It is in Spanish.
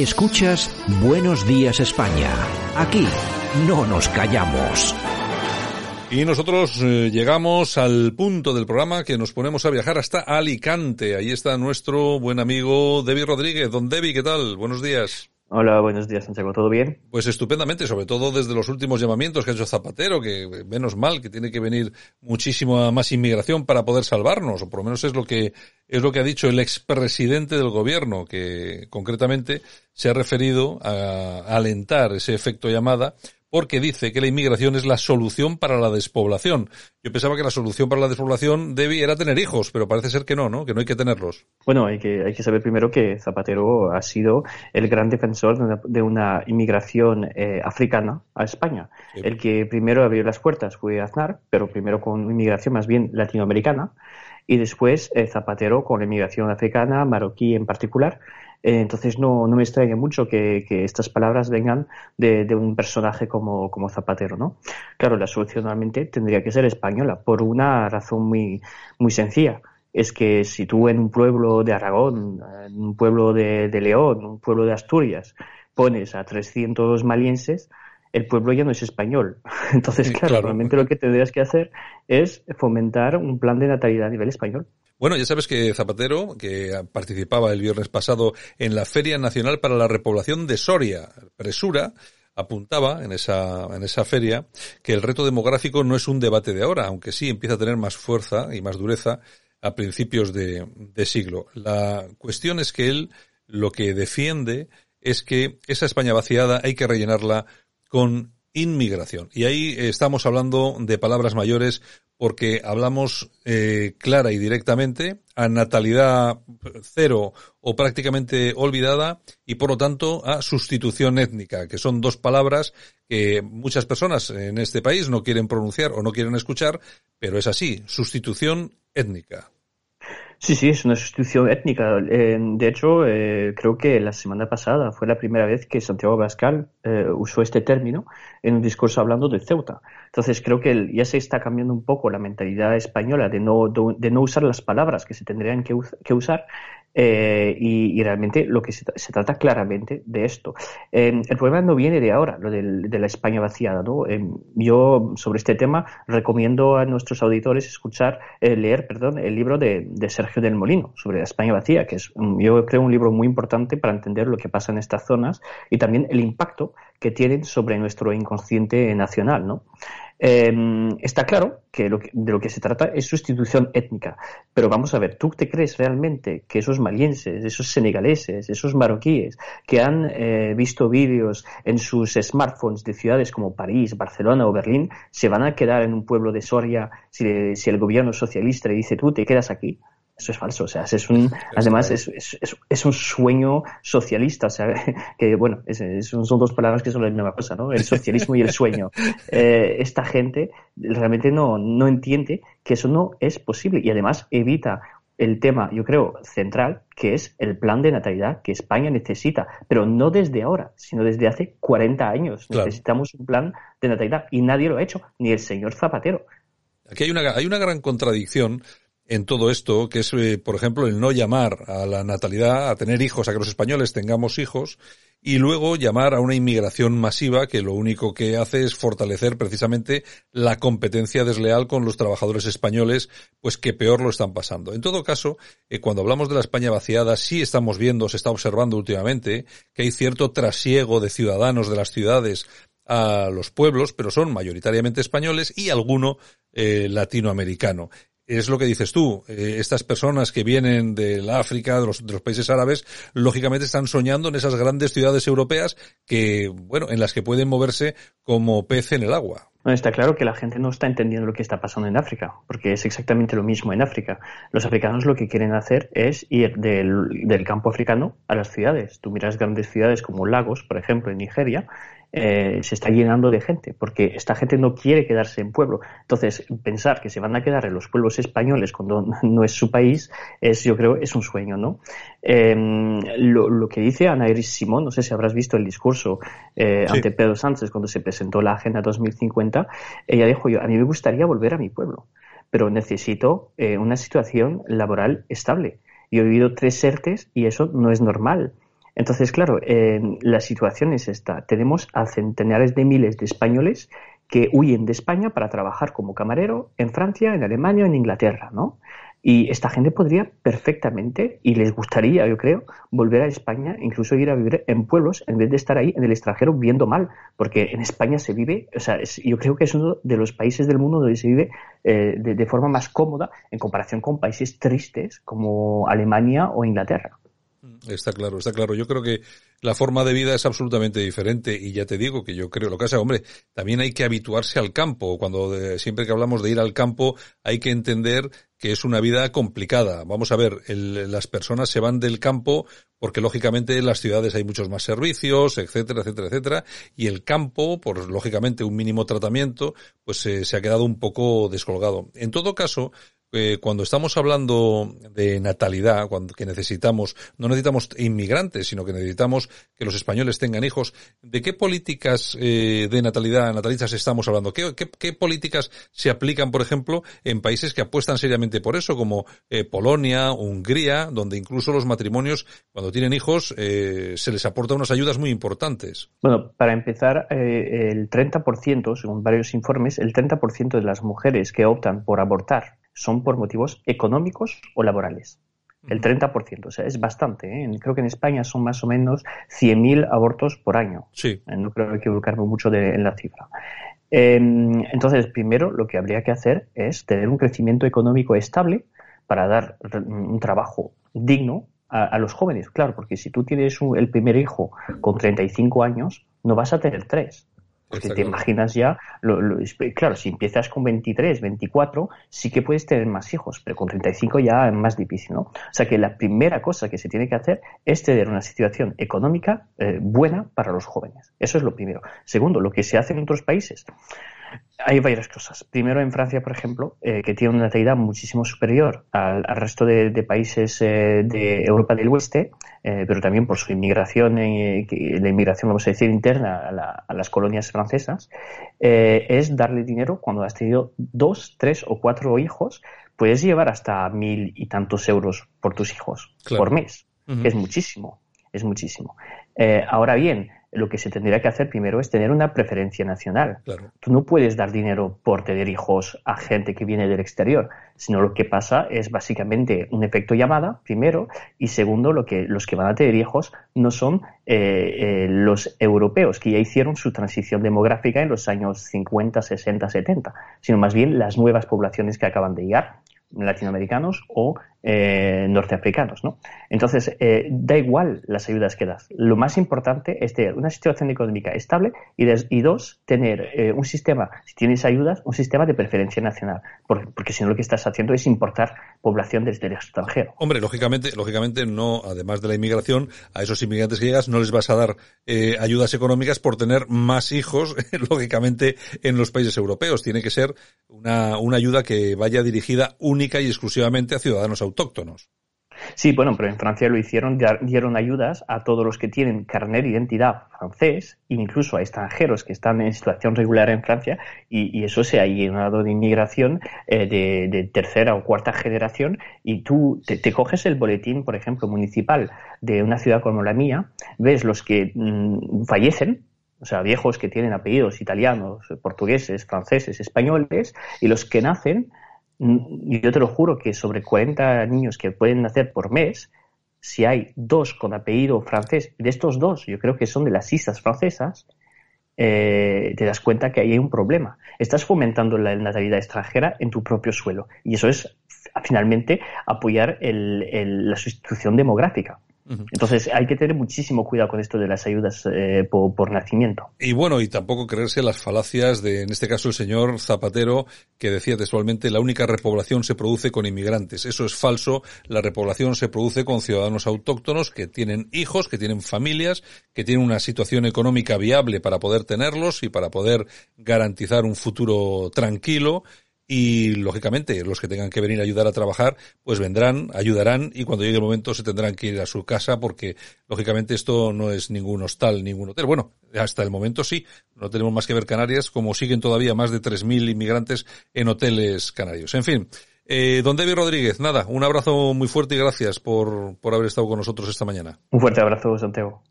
Escuchas Buenos Días España. Aquí no nos callamos. Y nosotros eh, llegamos al punto del programa que nos ponemos a viajar hasta Alicante. Ahí está nuestro buen amigo Debbie Rodríguez. Don Debbie, ¿qué tal? Buenos días. Hola, buenos días, Santiago. ¿Todo bien? Pues estupendamente, sobre todo desde los últimos llamamientos que ha hecho Zapatero, que menos mal que tiene que venir muchísima más inmigración para poder salvarnos, o por lo menos es lo que es lo que ha dicho el expresidente del gobierno, que concretamente se ha referido a alentar ese efecto llamada porque dice que la inmigración es la solución para la despoblación. Yo pensaba que la solución para la despoblación debía era tener hijos, pero parece ser que no, ¿no? Que no hay que tenerlos. Bueno, hay que, hay que saber primero que Zapatero ha sido el gran defensor de una, inmigración eh, africana a España. El que primero abrió las puertas fue Aznar, pero primero con inmigración más bien latinoamericana, y después eh, Zapatero con la inmigración africana, marroquí en particular, eh, entonces no, no me extraña mucho que, estas palabras vengan de, un personaje como, como, Zapatero, ¿no? Claro, la solución normalmente tendría que ser española, por una razón muy, muy sencilla. Es que si tú en un pueblo de Aragón, en un pueblo de, León, un pueblo de Asturias, pones a 300 malienses, el pueblo ya no es español. Entonces, claro, claro, realmente lo que tendrías que hacer es fomentar un plan de natalidad a nivel español. Bueno, ya sabes que Zapatero, que participaba el viernes pasado en la Feria Nacional para la Repoblación de Soria, Presura, apuntaba en esa, en esa feria que el reto demográfico no es un debate de ahora, aunque sí empieza a tener más fuerza y más dureza a principios de, de siglo. La cuestión es que él lo que defiende es que esa España vaciada hay que rellenarla con inmigración. Y ahí estamos hablando de palabras mayores porque hablamos eh, clara y directamente a natalidad cero o prácticamente olvidada y por lo tanto a sustitución étnica, que son dos palabras que muchas personas en este país no quieren pronunciar o no quieren escuchar, pero es así, sustitución étnica. Sí, sí, es una sustitución étnica. Eh, de hecho, eh, creo que la semana pasada fue la primera vez que Santiago Bascal eh, usó este término en un discurso hablando de Ceuta. Entonces, creo que ya se está cambiando un poco la mentalidad española de no, de no usar las palabras que se tendrían que usar eh, y, realmente lo que se, trata claramente de esto. el problema no viene de ahora, lo de la España vaciada. ¿no? yo sobre este tema recomiendo a nuestros auditores escuchar, eh, leer, perdón, el libro de, Sergio del Molino sobre la España vacía, que es, yo creo, un libro muy importante para entender lo que pasa en estas zonas y también el impacto que tienen sobre nuestro inconsciente nacional. ¿no? Em, está claro que, de lo que se trata es sustitución étnica. Pero vamos a ver, ¿tú te crees realmente que esos malienses, esos senegaleses, esos marroquíes que han eh, visto vídeos en sus smartphones de ciudades como París, Barcelona o Berlín, se van a quedar en un pueblo de Soria si, si el gobierno socialista le dice tú te quedas aquí? Eso es falso, o sea, es un, además es, es, es, un sueño socialista, o sea, que bueno, son dos palabras que son la misma cosa, ¿no? El socialismo y el sueño. Eh, esta gente realmente no, no entiende que eso no es posible y además evita el tema, yo creo, central, que es el plan de natalidad que España necesita, pero no desde ahora, sino desde hace 40 años. Necesitamos un plan de natalidad y nadie lo ha hecho, ni el señor Zapatero. Aquí hay una, hay una gran contradicción en todo esto, que es, eh, por ejemplo, el no llamar a la natalidad, a tener hijos, a que los españoles tengamos hijos, y luego llamar a una inmigración masiva que lo único que hace es fortalecer precisamente la competencia desleal con los trabajadores españoles, pues que peor lo están pasando. En todo caso, eh, cuando hablamos de la España vaciada, sí estamos viendo, se está observando últimamente, que hay cierto trasiego de ciudadanos de las ciudades a los pueblos, pero son mayoritariamente españoles y alguno eh, latinoamericano es lo que dices tú. Eh, estas personas que vienen del África, de los, países árabes, lógicamente están soñando en esas grandes ciudades europeas que, bueno, en las que pueden moverse como pez en el agua. Bueno, está claro que la gente no está entendiendo lo que está pasando en África, porque es exactamente lo mismo en África. Los africanos lo que quieren hacer es ir del, del campo africano a las ciudades. Tú miras grandes ciudades como Lagos, por ejemplo, en Nigeria, eh, se está llenando de gente, porque esta gente no quiere quedarse en pueblo. Entonces, pensar que se van a quedar en los pueblos españoles cuando no es su país, es, yo creo, es un sueño, ¿no? Em, lo, que dice Ana Iris Simón, no sé si habrás visto el discurso eh, ante Pedro Sánchez cuando se presentó la Agenda 2050, ella dijo, yo, a mí me gustaría volver a mi pueblo, pero necesito eh, una situación laboral estable. Yo he vivido tres ERTES y eso no es normal. Entonces, claro, la situación es esta. Tenemos a centenares de miles de españoles que huyen de España para trabajar como camarero en Francia, en Alemania, en Inglaterra, ¿no? Y esta gente podría perfectamente, y les gustaría, yo creo, volver a España, incluso ir a vivir en pueblos, en vez de estar ahí en el extranjero viviendo mal, porque en España se vive, o sea, yo creo que es uno de los países del mundo donde se vive eh, de forma más cómoda en comparación con países tristes como Alemania o Inglaterra. Está claro, está claro. Yo creo que la forma de vida es absolutamente diferente y ya te digo que yo creo lo que hace, hombre, también hay que habituarse al campo. Cuando siempre que hablamos de ir al campo hay que entender que es una vida complicada. Vamos a ver, las personas se van del campo porque lógicamente en las ciudades hay muchos más servicios, etcétera, etcétera, etcétera, y el campo, por lógicamente un mínimo tratamiento, pues se ha quedado un poco descolgado. En todo caso, eh, cuando estamos hablando de natalidad, cuando que necesitamos, no necesitamos inmigrantes, sino que necesitamos que los españoles tengan hijos, ¿de qué políticas eh, de natalidad, natalistas estamos hablando? ¿Qué, ¿Qué, políticas se aplican, por ejemplo, en países que apuestan seriamente por eso, como eh, Polonia, Hungría, donde incluso los matrimonios, cuando tienen hijos, se les aporta unas ayudas muy importantes? Bueno, para empezar, el 30%, según varios informes, el 30% de las mujeres que optan por abortar son por motivos económicos o laborales. El 30%, o sea, es bastante. ¿eh? Creo que en España son más o menos 100.000 abortos por año. Sí. Eh, no creo equivocarme mucho de, en la cifra. Em, entonces, primero lo que habría que hacer es tener un crecimiento económico estable para dar un trabajo digno a, los jóvenes. Claro, porque si tú tienes el primer hijo con 35 años, no vas a tener tres. Porque te imaginas ya, claro, si empiezas con 23, 24, sí que puedes tener más hijos, pero con 35 ya es más difícil, ¿no? O sea que la primera cosa que se tiene que hacer es tener una situación económica eh, buena para los jóvenes. Eso es lo primero. Segundo, lo que se hace en otros países. Hay varias cosas. Primero, en Francia, por ejemplo, eh, que tiene una natalidad muchísimo superior al, resto de, países eh, de Europa del Oeste, eh, pero también por su inmigración, la inmigración, vamos a decir, interna a, las colonias francesas, es darle dinero cuando has tenido dos, tres o cuatro hijos, puedes llevar hasta mil y tantos euros por tus hijos por mes, es muchísimo, es muchísimo. ahora bien, lo que se tendría que hacer primero es tener una preferencia nacional. Tú no puedes dar dinero por tener hijos a gente que viene del exterior, sino lo que pasa es básicamente un efecto llamada, primero, y segundo, lo que los que van a tener hijos no son eh, eh, los europeos que ya hicieron su transición demográfica en los años 50, 60, 70, sino más bien las nuevas poblaciones que acaban de llegar latinoamericanos o eh, norteafricanos. ¿no? Entonces, eh, da igual las ayudas que das. Lo más importante es tener una situación económica estable y, y dos, tener eh, un sistema, si tienes ayudas, un sistema de preferencia nacional, porque, si no lo que estás haciendo es importar población desde el extranjero. Hombre, lógicamente, lógicamente no, además de la inmigración, a esos inmigrantes que llegas no les vas a dar ayudas económicas por tener más hijos, lógicamente, en los países europeos. Tiene que ser una, una ayuda que vaya dirigida única y exclusivamente a ciudadanos Sí, bueno, pero en Francia lo hicieron, dieron ayudas a todos los que tienen carnet de identidad francés, incluso a extranjeros que están en situación regular en Francia, y, eso se ha llenado de inmigración eh, de, tercera o cuarta generación, y tú te, coges el boletín, por ejemplo, municipal de una ciudad como la mía, ves los que mm, fallecen, o sea, viejos que tienen apellidos italianos, portugueses, franceses, españoles, y los que nacen yo te lo juro que sobre 40 niños que pueden nacer por mes, si hay dos con apellido francés, de estos dos, yo creo que son de las islas francesas, eh, te das cuenta que ahí hay un problema. Estás fomentando la natalidad extranjera en tu propio suelo. Y eso es finalmente apoyar la sustitución demográfica. Entonces hay que tener muchísimo cuidado con esto de las ayudas eh, por, nacimiento. Y bueno, y tampoco creerse las falacias de, en este caso, el señor Zapatero, que decía textualmente, la única repoblación se produce con inmigrantes. Eso es falso. La repoblación se produce con ciudadanos autóctonos que tienen hijos, que tienen familias, que tienen una situación económica viable para poder tenerlos y para poder garantizar un futuro tranquilo y lógicamente los que tengan que venir a ayudar a trabajar pues vendrán, ayudarán y cuando llegue el momento se tendrán que ir a su casa porque lógicamente esto no es ningún hostal, ningún hotel. Bueno, hasta el momento sí, no tenemos más que ver Canarias como siguen todavía más de 3.000 inmigrantes en hoteles canarios. En fin, Eh, don Rodríguez, nada, un abrazo muy fuerte y gracias por, por haber estado con nosotros esta mañana. Un fuerte abrazo, Santiago.